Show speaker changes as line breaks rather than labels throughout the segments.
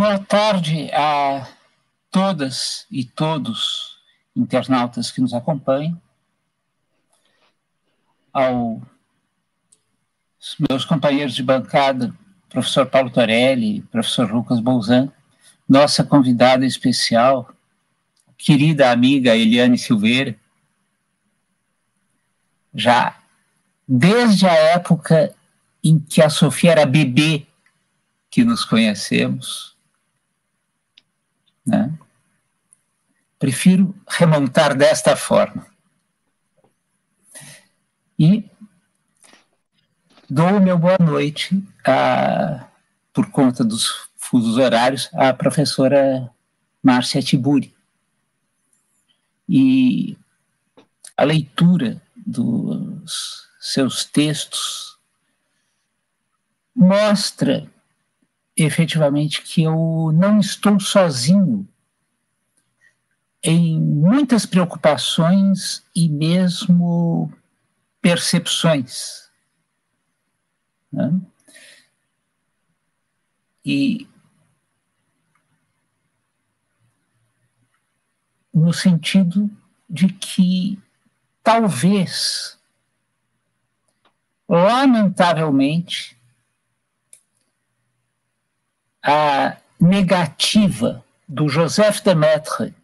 Boa tarde a todas e todos internautas que nos acompanham, aos meus companheiros de bancada, professor Paulo Torelli, professor Lucas Bolzan, nossa convidada especial, querida amiga Eliane Silveira, já desde a época em que a Sofia era bebê que nos conhecemos, né? Prefiro remontar desta forma. E dou meu boa noite, a, por conta dos fusos horários, à professora Márcia Tiburi. E a leitura dos seus textos mostra efetivamente que eu não estou sozinho em muitas preocupações e mesmo percepções. Né? E no sentido de que talvez, lamentavelmente, a negativa do Joseph Demetre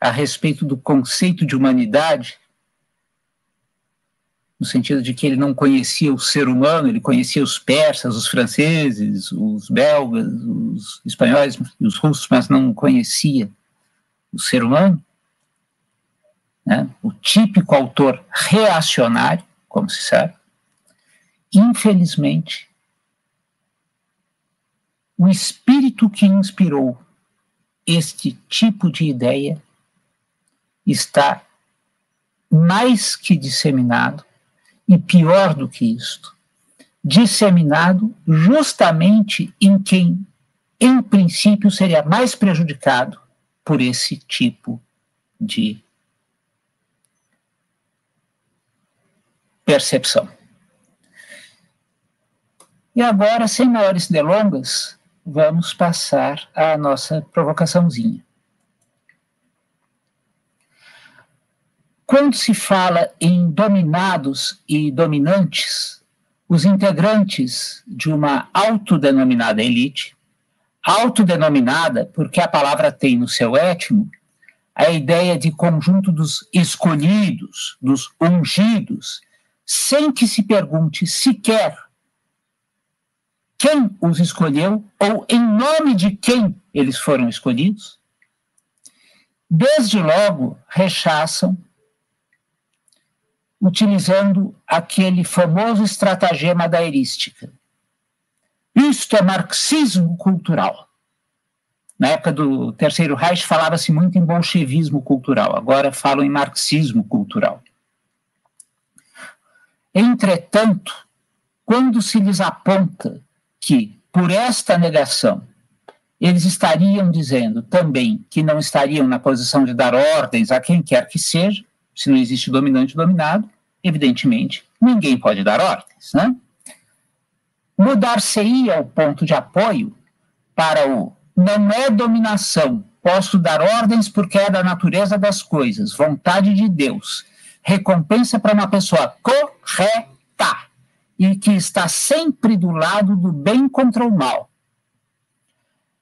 a respeito do conceito de humanidade, no sentido de que ele não conhecia o ser humano, ele conhecia os persas, os franceses, os belgas, os espanhóis e os russos, mas não conhecia o ser humano. Né? O típico autor reacionário, como se sabe, infelizmente, o espírito que inspirou este tipo de ideia está mais que disseminado, e pior do que isto, disseminado justamente em quem, em princípio, seria mais prejudicado por esse tipo de percepção. E agora, sem maiores delongas, vamos passar à nossa provocaçãozinha. Quando se fala em dominados e dominantes, os integrantes de uma autodenominada elite, autodenominada porque a palavra tem no seu étimo a ideia de conjunto dos escolhidos, dos ungidos, sem que se pergunte sequer quem os escolheu ou em nome de quem eles foram escolhidos, desde logo rechaçam utilizando aquele famoso estratagema da erística. Isto é marxismo cultural. Na época do Terceiro Reich falava-se muito em bolchevismo cultural, agora falam em marxismo cultural. Entretanto, quando se lhes aponta que, por esta negação, eles estariam dizendo também que não estariam na posição de dar ordens a quem quer que seja, se não existe dominante dominado, evidentemente, ninguém pode dar ordens. Né? Mudar-se-ia o ponto de apoio para o não é dominação, posso dar ordens porque é da natureza das coisas, vontade de Deus, recompensa para uma pessoa correta e que está sempre do lado do bem contra o mal.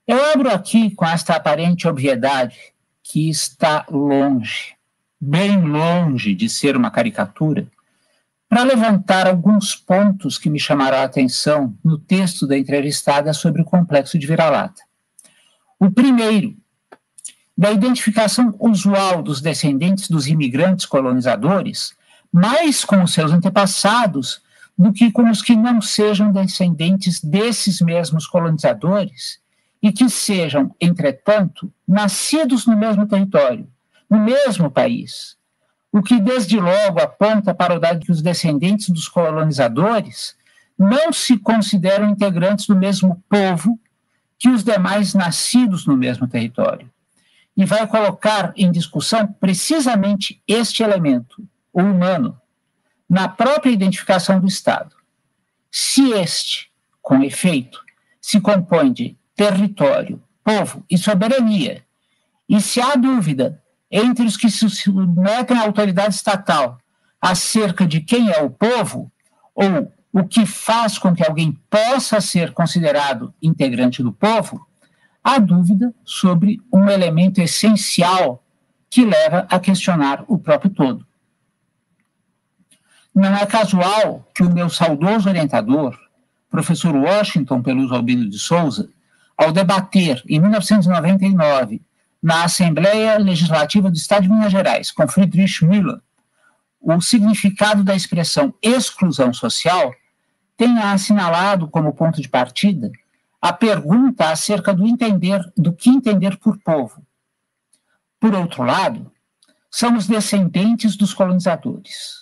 Eu abro aqui com esta aparente obviedade que está longe, bem longe de ser uma caricatura, para levantar alguns pontos que me chamaram a atenção no texto da entrevistada sobre o complexo de vira-lata. O primeiro, da identificação usual dos descendentes dos imigrantes colonizadores, mais com os seus antepassados do que com os que não sejam descendentes desses mesmos colonizadores e que sejam, entretanto, nascidos no mesmo território, no mesmo país. O que desde logo aponta para o dado que os descendentes dos colonizadores não se consideram integrantes do mesmo povo que os demais nascidos no mesmo território. E vai colocar em discussão precisamente este elemento, o humano, na própria identificação do Estado. Se este, com efeito, se compõe de território, povo e soberania. E se há dúvida entre os que se submetem à autoridade estatal acerca de quem é o povo, ou o que faz com que alguém possa ser considerado integrante do povo, há dúvida sobre um elemento essencial que leva a questionar o próprio todo. Não é casual que o meu saudoso orientador, professor Washington Peluso Albino de Souza, ao debater em 1999 na Assembleia Legislativa do Estado de Minas Gerais com Friedrich Müller o significado da expressão exclusão social, tenha assinalado como ponto de partida a pergunta acerca do entender do que entender por povo. Por outro lado, são os descendentes dos colonizadores,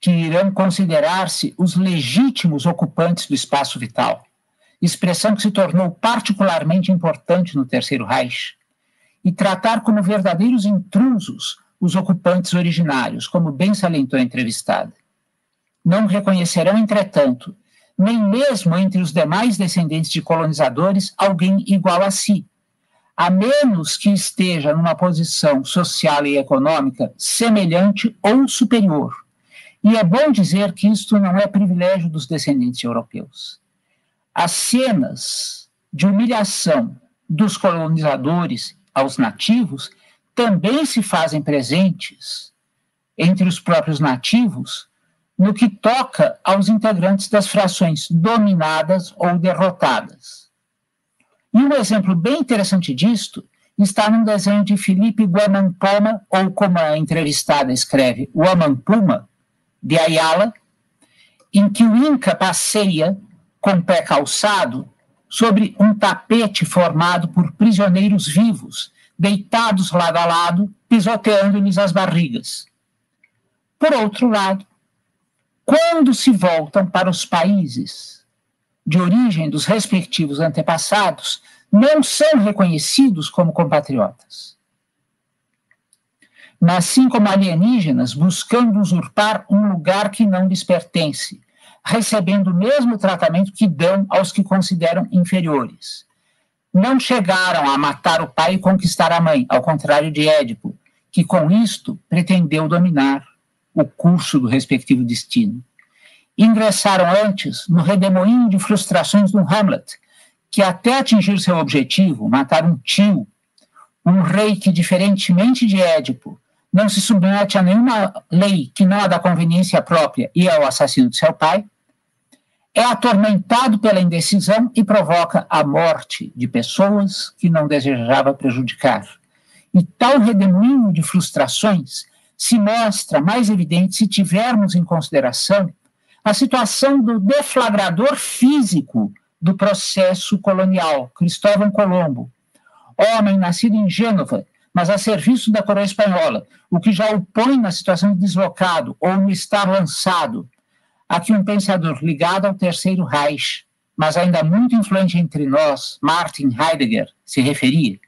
que irão considerar-se os legítimos ocupantes do espaço vital, expressão que se tornou particularmente importante no Terceiro Reich, e tratar como verdadeiros intrusos os ocupantes originários, como bem salientou a entrevistada. Não reconhecerão, entretanto, nem mesmo entre os demais descendentes de colonizadores alguém igual a si, a menos que esteja numa posição social e econômica semelhante ou superior. E é bom dizer que isto não é privilégio dos descendentes europeus. As cenas de humilhação dos colonizadores aos nativos também se fazem presentes entre os próprios nativos no que toca aos integrantes das frações dominadas ou derrotadas. E um exemplo bem interessante disto está num desenho de Felipe Guamampoma, ou como a entrevistada escreve, Guamampuma, de Ayala, em que o Inca passeia com pé calçado sobre um tapete formado por prisioneiros vivos deitados lado a lado, pisoteando-lhes as barrigas. Por outro lado, quando se voltam para os países de origem dos respectivos antepassados, não são reconhecidos como compatriotas. Mas sim como alienígenas buscando usurpar um lugar que não lhes pertence, recebendo o mesmo tratamento que dão aos que consideram inferiores não chegaram a matar o pai e conquistar a mãe, ao contrário de Édipo, que com isto pretendeu dominar o curso do respectivo destino. Ingressaram antes no redemoinho de frustrações do Hamlet, que até atingir seu objetivo, matar um tio, um rei que, diferentemente de Édipo, não se submete a nenhuma lei que não a da conveniência própria e ao assassino de seu pai, é atormentado pela indecisão e provoca a morte de pessoas que não desejava prejudicar. E tal redemoinho de frustrações se mostra mais evidente se tivermos em consideração a situação do deflagrador físico do processo colonial, Cristóvão Colombo, homem nascido em Gênova, mas a serviço da coroa espanhola, o que já o põe na situação de deslocado ou no estar lançado a que um pensador ligado ao Terceiro Reich, mas ainda muito influente entre nós, Martin Heidegger, se referia.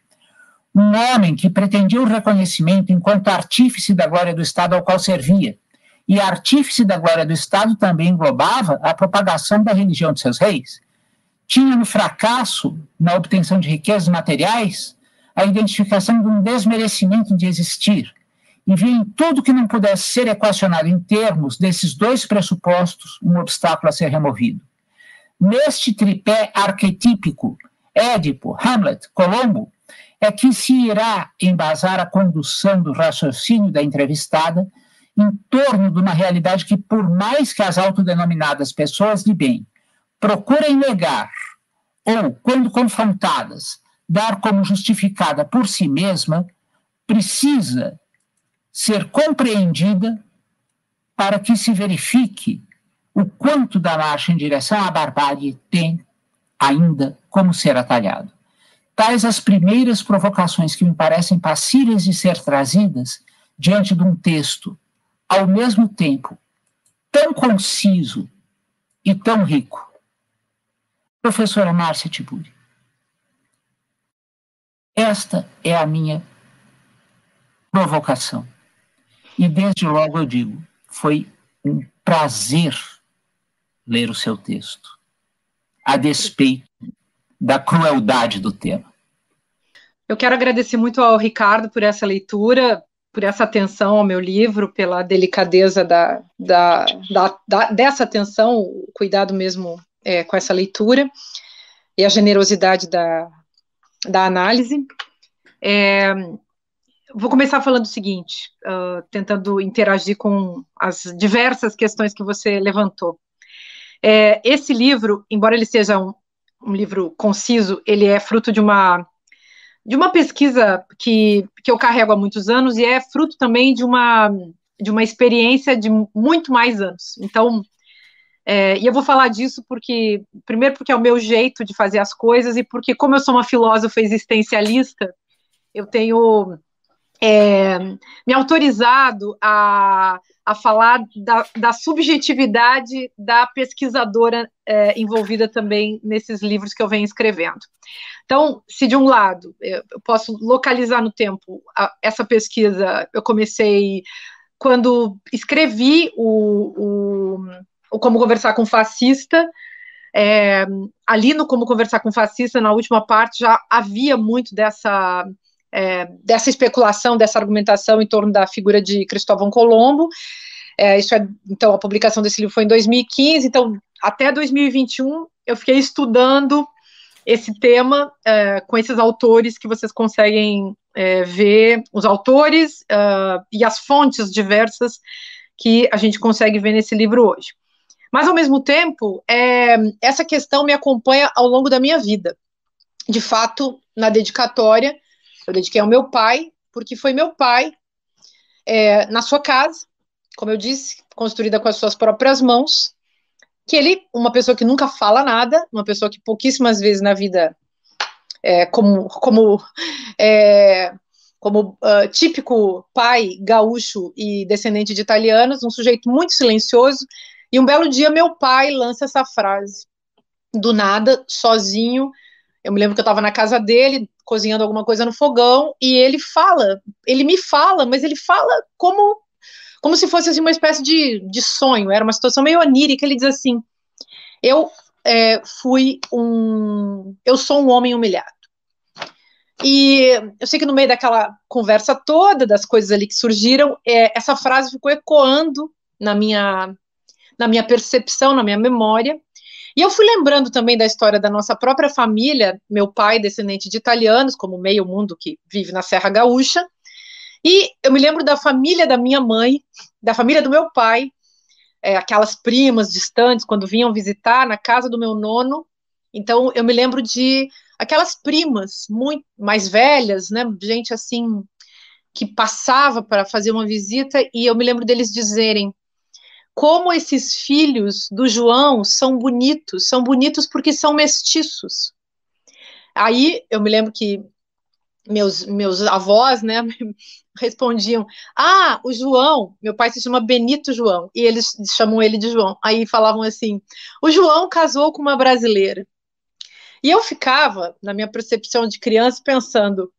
Um homem que pretendia o reconhecimento enquanto artífice da glória do Estado ao qual servia, e artífice da glória do Estado também englobava a propagação da religião de seus reis. Tinha no fracasso, na obtenção de riquezas materiais, a identificação de um desmerecimento de existir, e via em tudo que não pudesse ser equacionado em termos desses dois pressupostos um obstáculo a ser removido. Neste tripé arquetípico, Édipo, Hamlet, Colombo, é que se irá embasar a condução do raciocínio da entrevistada em torno de uma realidade que, por mais que as autodenominadas pessoas de bem procurem negar ou, quando confrontadas, dar como justificada por si mesma, precisa ser compreendida para que se verifique o quanto da marcha em direção à barbárie tem ainda como ser atalhado. Tais as primeiras provocações que me parecem passíveis de ser trazidas diante de um texto, ao mesmo tempo tão conciso e tão rico. Professora Márcia Tiburi, esta é a minha provocação. E desde logo eu digo, foi um prazer ler o seu texto, a despeito da crueldade do tema.
Eu quero agradecer muito ao Ricardo por essa leitura, por essa atenção ao meu livro, pela delicadeza da, da, da, da dessa atenção, o cuidado mesmo é, com essa leitura e a generosidade da, da análise. É, vou começar falando o seguinte, uh, tentando interagir com as diversas questões que você levantou. É, esse livro, embora ele seja um, um livro conciso, ele é fruto de uma de uma pesquisa que, que eu carrego há muitos anos e é fruto também de uma, de uma experiência de muito mais anos. Então, é, e eu vou falar disso porque, primeiro, porque é o meu jeito de fazer as coisas e porque, como eu sou uma filósofa existencialista, eu tenho é, me autorizado a, a falar da, da subjetividade da pesquisadora é, envolvida também nesses livros que eu venho escrevendo. Então, se de um lado eu posso localizar no tempo a, essa pesquisa, eu comecei quando escrevi o, o, o Como Conversar com Fascista, é, ali no Como Conversar com Fascista, na última parte, já havia muito dessa é, dessa especulação, dessa argumentação em torno da figura de Cristóvão Colombo. É, isso é, então, a publicação desse livro foi em 2015, então, até 2021, eu fiquei estudando esse tema é, com esses autores que vocês conseguem é, ver, os autores uh, e as fontes diversas que a gente consegue ver nesse livro hoje. Mas, ao mesmo tempo, é, essa questão me acompanha ao longo da minha vida. De fato, na dedicatória, eu dediquei ao meu pai, porque foi meu pai, é, na sua casa, como eu disse, construída com as suas próprias mãos, que ele, uma pessoa que nunca fala nada, uma pessoa que pouquíssimas vezes na vida, é, como, como, é, como uh, típico pai gaúcho e descendente de italianos, um sujeito muito silencioso, e um belo dia meu pai lança essa frase, do nada, sozinho, eu me lembro que eu estava na casa dele, cozinhando alguma coisa no fogão, e ele fala, ele me fala, mas ele fala como como se fosse assim, uma espécie de, de sonho, era uma situação meio onírica, ele diz assim, eu é, fui um, eu sou um homem humilhado, e eu sei que no meio daquela conversa toda, das coisas ali que surgiram, é, essa frase ficou ecoando na minha, na minha percepção, na minha memória, e eu fui lembrando também da história da nossa própria família, meu pai, descendente de italianos, como meio mundo que vive na Serra Gaúcha, e eu me lembro da família da minha mãe, da família do meu pai, é, aquelas primas distantes, quando vinham visitar na casa do meu nono. Então, eu me lembro de aquelas primas muito mais velhas, né, gente assim, que passava para fazer uma visita, e eu me lembro deles dizerem: como esses filhos do João são bonitos, são bonitos porque são mestiços. Aí eu me lembro que meus, meus avós, né, respondiam: Ah, o João, meu pai se chama Benito João, e eles chamam ele de João. Aí falavam assim: O João casou com uma brasileira. E eu ficava, na minha percepção de criança, pensando: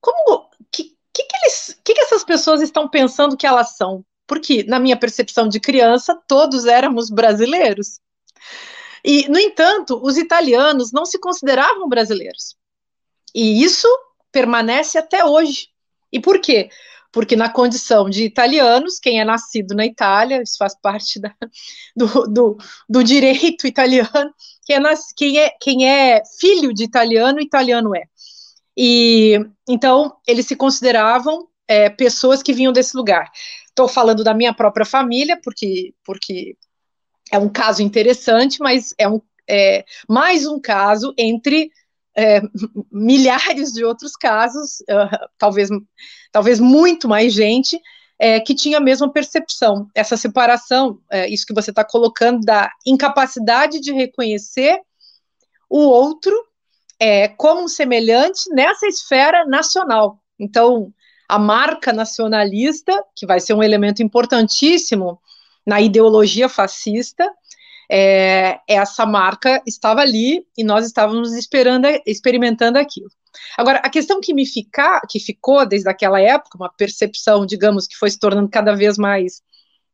como que, que, que, eles, que, que essas pessoas estão pensando que elas são? Porque, na minha percepção de criança, todos éramos brasileiros. E, no entanto, os italianos não se consideravam brasileiros. E isso permanece até hoje. E por quê? Porque, na condição de italianos, quem é nascido na Itália, isso faz parte da, do, do, do, direito italiano, quem é, nas, quem, é, quem é filho de italiano, italiano é. E então eles se consideravam é, pessoas que vinham desse lugar. Estou falando da minha própria família, porque, porque é um caso interessante, mas é, um, é mais um caso entre é, milhares de outros casos, uh, talvez, talvez muito mais gente, é, que tinha a mesma percepção. Essa separação, é, isso que você está colocando, da incapacidade de reconhecer o outro é, como um semelhante nessa esfera nacional. Então, a marca nacionalista, que vai ser um elemento importantíssimo na ideologia fascista, é, essa marca estava ali e nós estávamos esperando, experimentando aquilo. Agora, a questão que me fica, que ficou desde aquela época, uma percepção, digamos, que foi se tornando cada vez mais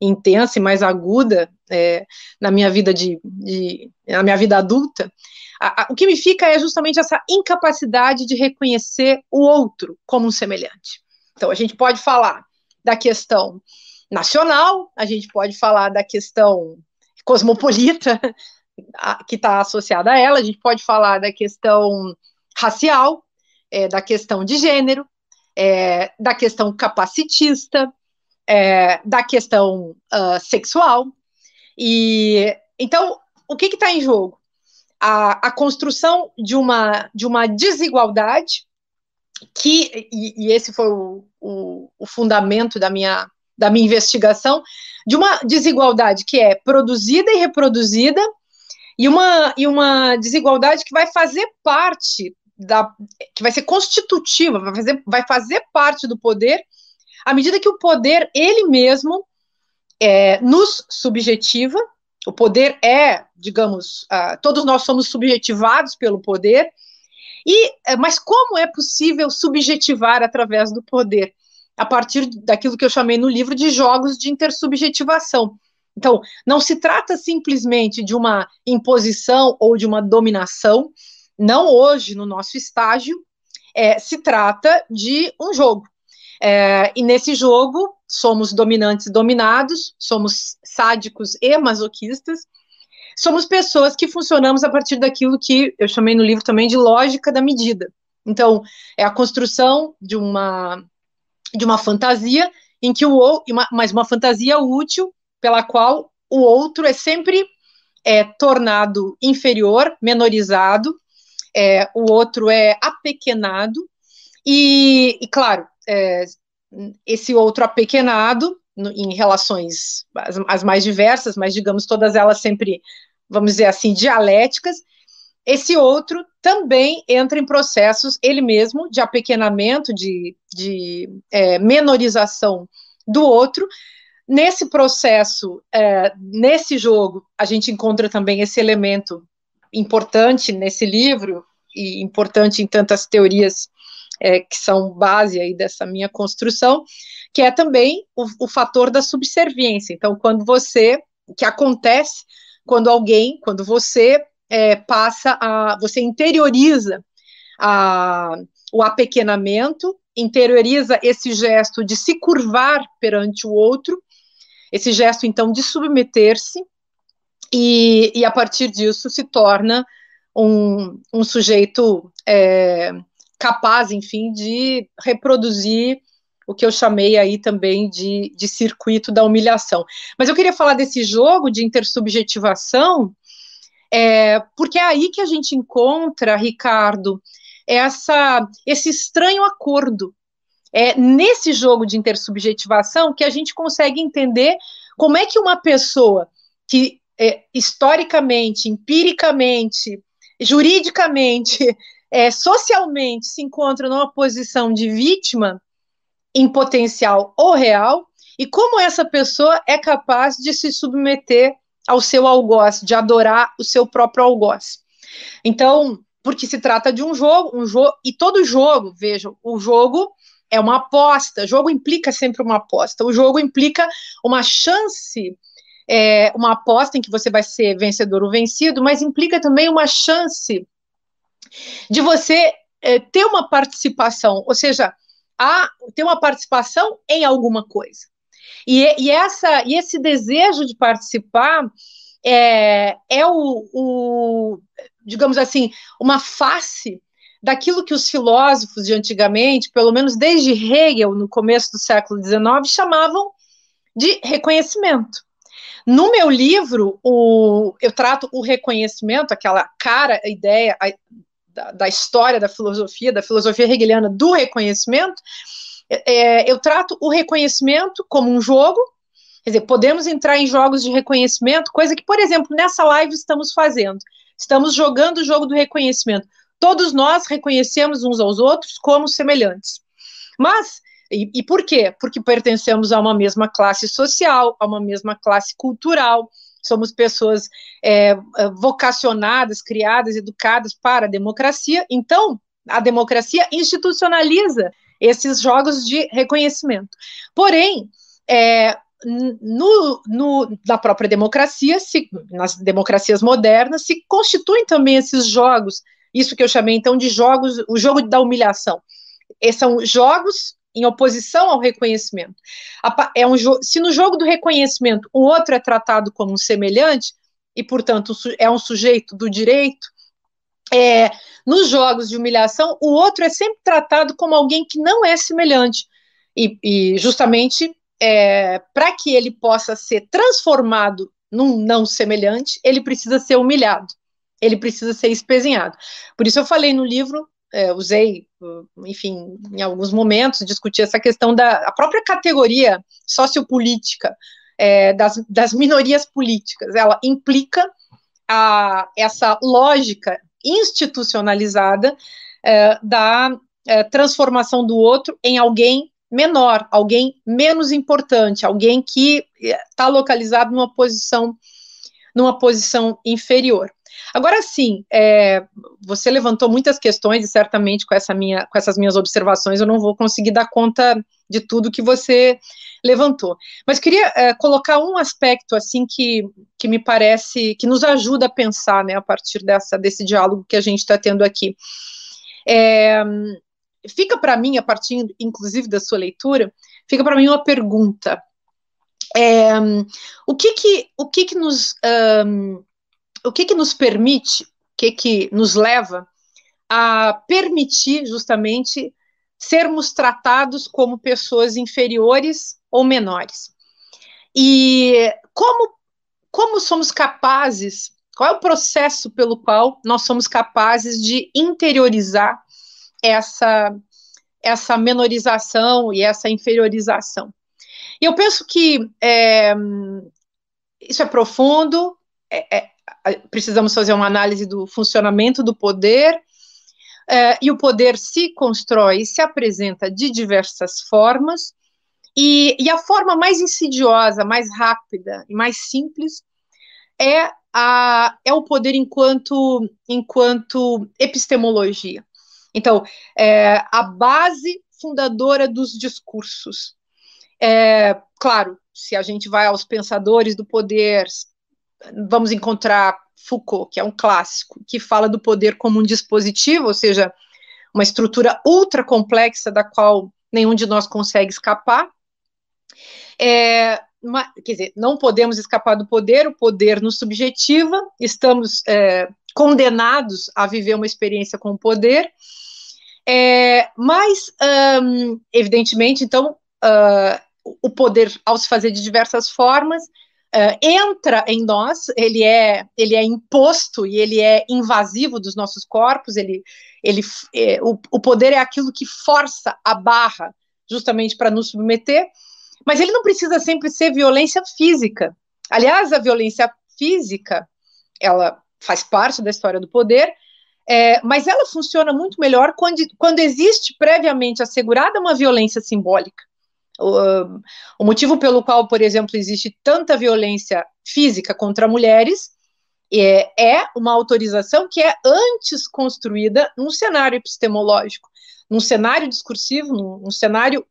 intensa e mais aguda é, na minha vida de, de, na minha vida adulta, a, a, o que me fica é justamente essa incapacidade de reconhecer o outro como um semelhante. Então, a gente pode falar da questão nacional, a gente pode falar da questão cosmopolita, que está associada a ela, a gente pode falar da questão racial, é, da questão de gênero, é, da questão capacitista, é, da questão uh, sexual. E então, o que está em jogo? A, a, construção de uma, de uma desigualdade que, e, e esse foi o, o, o, fundamento da minha, da minha investigação, de uma desigualdade que é produzida e reproduzida, e uma, e uma desigualdade que vai fazer parte da, que vai ser constitutiva, vai fazer, vai fazer parte do poder, à medida que o poder, ele mesmo, é, nos subjetiva, o poder é, digamos, uh, todos nós somos subjetivados pelo poder, e, é, mas como é possível subjetivar através do poder? A partir daquilo que eu chamei no livro de jogos de intersubjetivação. Então, não se trata simplesmente de uma imposição ou de uma dominação, não hoje no nosso estágio, é, se trata de um jogo. É, e nesse jogo, somos dominantes e dominados, somos sádicos e masoquistas, somos pessoas que funcionamos a partir daquilo que eu chamei no livro também de lógica da medida. Então, é a construção de uma, de uma fantasia em que o mas uma fantasia útil pela qual o outro é sempre é, tornado inferior, menorizado, é, o outro é apequenado, e, e claro, é, esse outro apequenado, no, em relações as, as, mais diversas, mas digamos todas elas sempre, vamos dizer assim, dialéticas, esse outro também entra em processos, ele mesmo, de apequenamento, de, de é, menorização do outro, Nesse processo, é, nesse jogo, a gente encontra também esse elemento importante nesse livro, e importante em tantas teorias é, que são base aí dessa minha construção, que é também o, o fator da subserviência. Então, quando você, que acontece quando alguém, quando você é, passa a, você interioriza a, o apequenamento, interioriza esse gesto de se curvar perante o outro, esse gesto, então, de submeter-se, e, e, a partir disso se torna um, um sujeito é, capaz, enfim, de reproduzir o que eu chamei aí também de, de circuito da humilhação. Mas eu queria falar desse jogo de intersubjetivação, é, porque é aí que a gente encontra, Ricardo, essa, esse estranho acordo é nesse jogo de intersubjetivação que a gente consegue entender como é que uma pessoa que é, historicamente, empiricamente, juridicamente, é, socialmente se encontra numa posição de vítima em potencial ou real, e como essa pessoa é capaz de se submeter ao seu algoz, de adorar o seu próprio algoz. Então, porque se trata de um jogo, um jogo, e todo jogo, vejam, o jogo é uma aposta. O jogo implica sempre uma aposta. O jogo implica uma chance, é, uma aposta em que você vai ser vencedor ou vencido, mas implica também uma chance de você é, ter uma participação, ou seja, a, ter uma participação em alguma coisa. E, e, essa, e esse desejo de participar é, é o, o, digamos assim, uma face daquilo que os filósofos de antigamente, pelo menos desde Hegel, no começo do século XIX, chamavam de reconhecimento. No meu livro, o, eu trato o reconhecimento, aquela cara, a ideia a, da, da, história da filosofia, da filosofia hegeliana do reconhecimento, é, eu trato o reconhecimento como um jogo, quer dizer, podemos entrar em jogos de reconhecimento, coisa que, por exemplo, nessa live estamos fazendo. Estamos jogando o jogo do reconhecimento todos nós reconhecemos uns aos outros como semelhantes. Mas, e, e, por quê? Porque pertencemos a uma mesma classe social, a uma mesma classe cultural, somos pessoas é, vocacionadas, criadas, educadas para a democracia, então a democracia institucionaliza esses jogos de reconhecimento. Porém, é, no, no, na própria democracia, se, nas democracias modernas, se constituem também esses jogos, isso que eu chamei então de jogos, o jogo da humilhação. Esses são jogos em oposição ao reconhecimento. É um se no jogo do reconhecimento o outro é tratado como um semelhante, e, portanto, é um sujeito do direito, é, nos jogos de humilhação, o outro é sempre tratado como alguém que não é semelhante. E, e justamente é, para que ele possa ser transformado num não semelhante, ele precisa ser humilhado, ele precisa ser espezinhado. Por isso eu falei no livro, é, usei, enfim, em alguns momentos, discuti essa questão da própria categoria sociopolítica é, das, das minorias políticas. Ela implica a, essa lógica institucionalizada é, da é, transformação do outro em alguém menor, alguém menos importante, alguém que está localizado numa posição numa posição inferior. Agora sim, é, você levantou muitas questões e certamente com, essa minha, com essas minhas observações eu não vou conseguir dar conta de tudo que você levantou. Mas queria é, colocar um aspecto assim que, que me parece que nos ajuda a pensar, né, a partir dessa desse diálogo que a gente está tendo aqui. É, fica para mim, a partir, inclusive, da sua leitura, fica para mim uma pergunta. É, o que que, o que, que nos um, o que que nos permite, o que que nos leva a permitir justamente sermos tratados como pessoas inferiores ou menores. E como, como somos capazes, qual é o processo pelo qual nós somos capazes de interiorizar essa, essa menorização e essa inferiorização? E eu penso que é, isso é profundo, é, é, precisamos fazer uma análise do funcionamento do poder, é, e o poder se constrói e se apresenta de diversas formas, e, e, a forma mais insidiosa, mais rápida e mais simples é, a, é o poder enquanto, enquanto epistemologia. Então, é, a base fundadora dos discursos. É, claro, se a gente vai aos pensadores do poder, vamos encontrar Foucault, que é um clássico, que fala do poder como um dispositivo, ou seja, uma estrutura ultra complexa da qual nenhum de nós consegue escapar. É, uma, quer dizer, não podemos escapar do poder, o poder nos subjetiva, estamos é, condenados a viver uma experiência com o poder, é, mas, um, evidentemente, então, uh, o poder, ao se fazer de diversas formas, uh, entra em nós, ele é, ele é imposto e ele é invasivo dos nossos corpos, ele, ele, é, o, o poder é aquilo que força a barra justamente para nos submeter, mas ele não precisa sempre ser violência física. Aliás, a violência física, ela faz parte da história do poder, é, mas ela funciona muito melhor quando, quando existe previamente assegurada uma violência simbólica. O, o, motivo pelo qual, por exemplo, existe tanta violência física contra mulheres é, é uma autorização que é antes construída num cenário epistemológico, num cenário discursivo, num, num cenário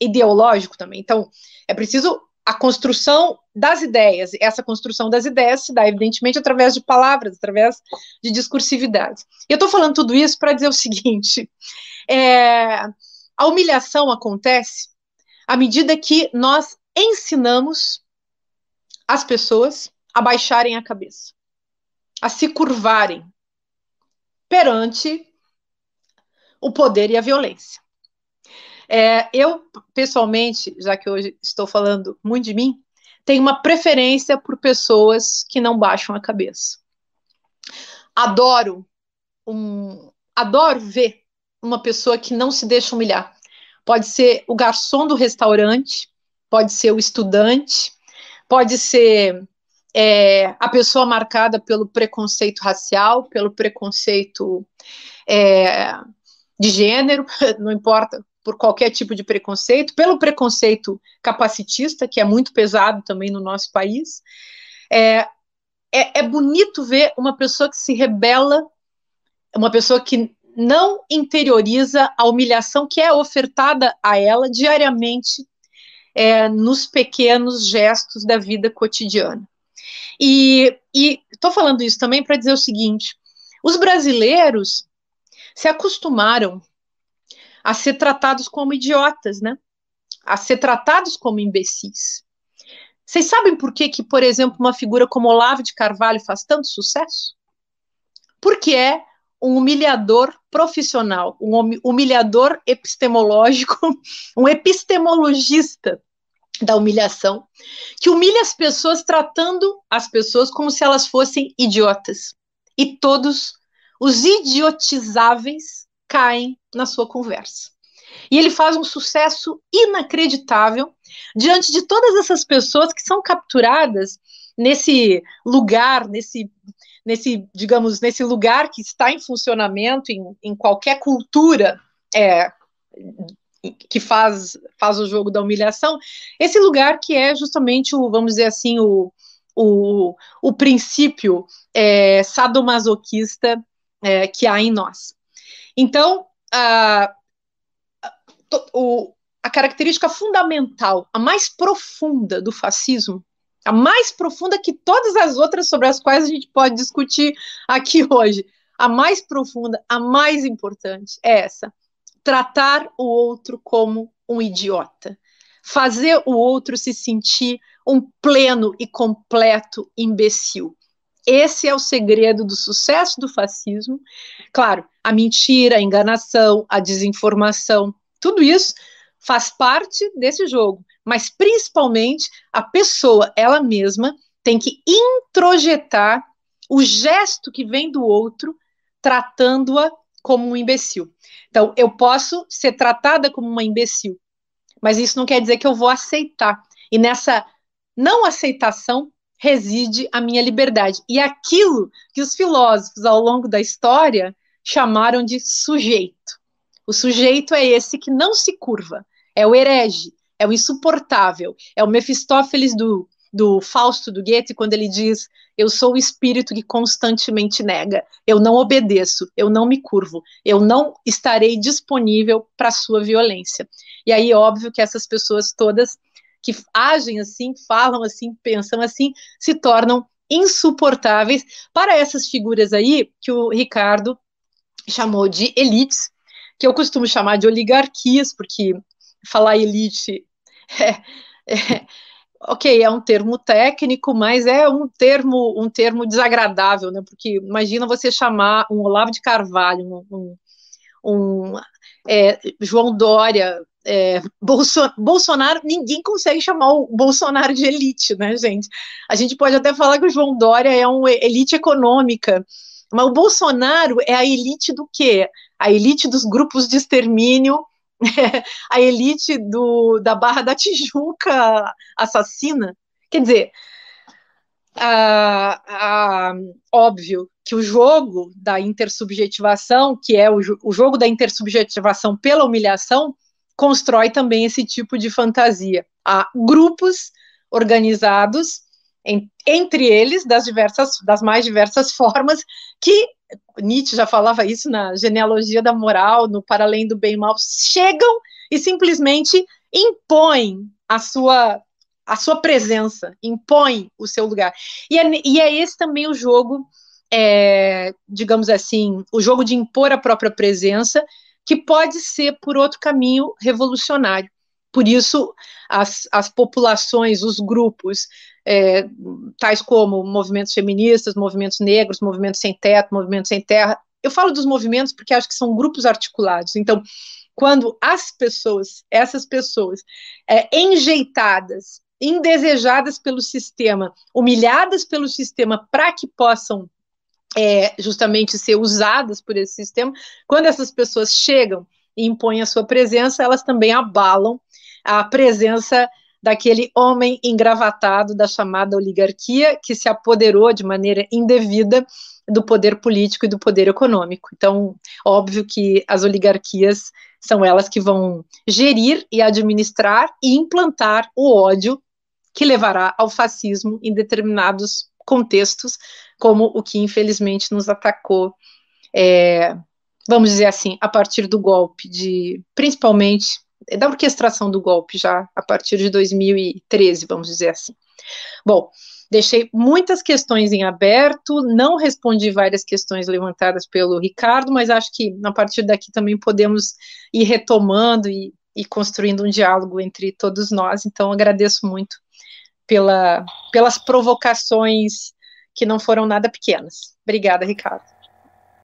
ideológico também. Então, é preciso a construção das ideias. Essa construção das ideias se dá, evidentemente, através de palavras, através de discursividade. Eu estou falando tudo isso para dizer o seguinte: é, a humilhação acontece à medida que nós ensinamos as pessoas a baixarem a cabeça, a se curvarem perante o poder e a violência. É, eu, pessoalmente, já que hoje estou falando muito de mim, tenho uma preferência por pessoas que não baixam a cabeça. Adoro um, adoro ver uma pessoa que não se deixa humilhar. Pode ser o garçom do restaurante, pode ser o estudante, pode ser é, a pessoa marcada pelo preconceito racial, pelo preconceito é, de gênero, não importa por qualquer tipo de preconceito, pelo preconceito capacitista, que é muito pesado também no nosso país. É, é, é bonito ver uma pessoa que se rebela, uma pessoa que não interioriza a humilhação que é ofertada a ela diariamente é, nos pequenos gestos da vida cotidiana. E estou falando isso também para dizer o seguinte: os brasileiros se acostumaram a ser tratados como idiotas, né? A ser tratados como imbecis. Vocês sabem por que, que, por exemplo, uma figura como Olavo de Carvalho faz tanto sucesso? Porque é um humilhador profissional, um humilhador epistemológico, um epistemologista da humilhação, que humilha as pessoas tratando as pessoas como se elas fossem idiotas. E todos os idiotizáveis caem na sua conversa. E ele faz um sucesso inacreditável diante de todas essas pessoas que são capturadas nesse lugar, nesse, nesse digamos, nesse lugar que está em funcionamento em, em qualquer cultura é, que faz, faz o jogo da humilhação, esse lugar que é justamente o, vamos dizer assim, o, o, o princípio é, sadomasoquista é, que há em nós. Então, a, o, a característica fundamental, a mais profunda do fascismo, a mais profunda que todas as outras sobre as quais a gente pode discutir aqui hoje, a mais profunda, a mais importante é essa: tratar o outro como um idiota, fazer o outro se sentir um pleno e completo imbecil. Esse é o segredo do sucesso do fascismo. Claro, a mentira, a enganação, a desinformação, tudo isso faz parte desse jogo, mas principalmente a pessoa, ela mesma, tem que introjetar o gesto que vem do outro, tratando-a como um imbecil. Então, eu posso ser tratada como uma imbecil, mas isso não quer dizer que eu vou aceitar. E nessa não aceitação reside a minha liberdade. E aquilo que os filósofos ao longo da história chamaram de sujeito. O sujeito é esse que não se curva, é o herege, é o insuportável, é o Mefistófeles do, do Fausto do Goethe, quando ele diz: Eu sou o espírito que constantemente nega, eu não obedeço, eu não me curvo, eu não estarei disponível para sua violência. E aí, óbvio que essas pessoas todas que agem assim, falam assim, pensam assim, se tornam insuportáveis para essas figuras aí que o Ricardo chamou de elites, que eu costumo chamar de oligarquias, porque falar elite é, é, ok, é um termo técnico, mas é um termo um termo desagradável, né? Porque imagina você chamar um Olavo de Carvalho, um, um, é, João Dória, é, Bolso Bolsonaro, ninguém consegue chamar o Bolsonaro de elite, né, gente? A gente pode até falar que o João Dória é uma elite econômica, mas o Bolsonaro é a elite do quê? A elite dos grupos de extermínio, a elite do, da Barra da Tijuca assassina. Quer dizer, ah, ah, óbvio que o jogo da intersubjetivação, que é o, o jogo da intersubjetivação pela humilhação, constrói também esse tipo de fantasia. Há grupos organizados em, entre eles das diversas, das mais diversas formas que Nietzsche já falava isso na genealogia da moral, no para além do bem e mal, chegam e simplesmente impõem a sua a sua presença, impõem o seu lugar. E é, e é esse também o jogo, é, digamos assim, o jogo de impor a própria presença que pode ser por outro caminho revolucionário. Por isso, as, as populações, os grupos, é, tais como movimentos feministas, movimentos negros, movimentos sem teto, movimentos sem terra. Eu falo dos movimentos porque acho que são grupos articulados. Então, quando as pessoas, essas pessoas, é, enjeitadas, indesejadas pelo sistema, humilhadas pelo sistema para que possam é, justamente ser usadas por esse sistema, quando essas pessoas chegam e impõem a sua presença, elas também abalam a presença daquele homem engravatado da chamada oligarquia que se apoderou de maneira indevida do poder político e do poder econômico. Então, óbvio que as oligarquias são elas que vão gerir e administrar e implantar o ódio que levará ao fascismo em determinados contextos, como o que infelizmente nos atacou, é, vamos dizer assim, a partir do golpe de, principalmente da orquestração do golpe já a partir de 2013, vamos dizer assim. Bom, deixei muitas questões em aberto, não respondi várias questões levantadas pelo Ricardo, mas acho que a partir daqui também podemos ir retomando e, e construindo um diálogo entre todos nós. Então, agradeço muito pela, pelas provocações que não foram nada pequenas. Obrigada, Ricardo.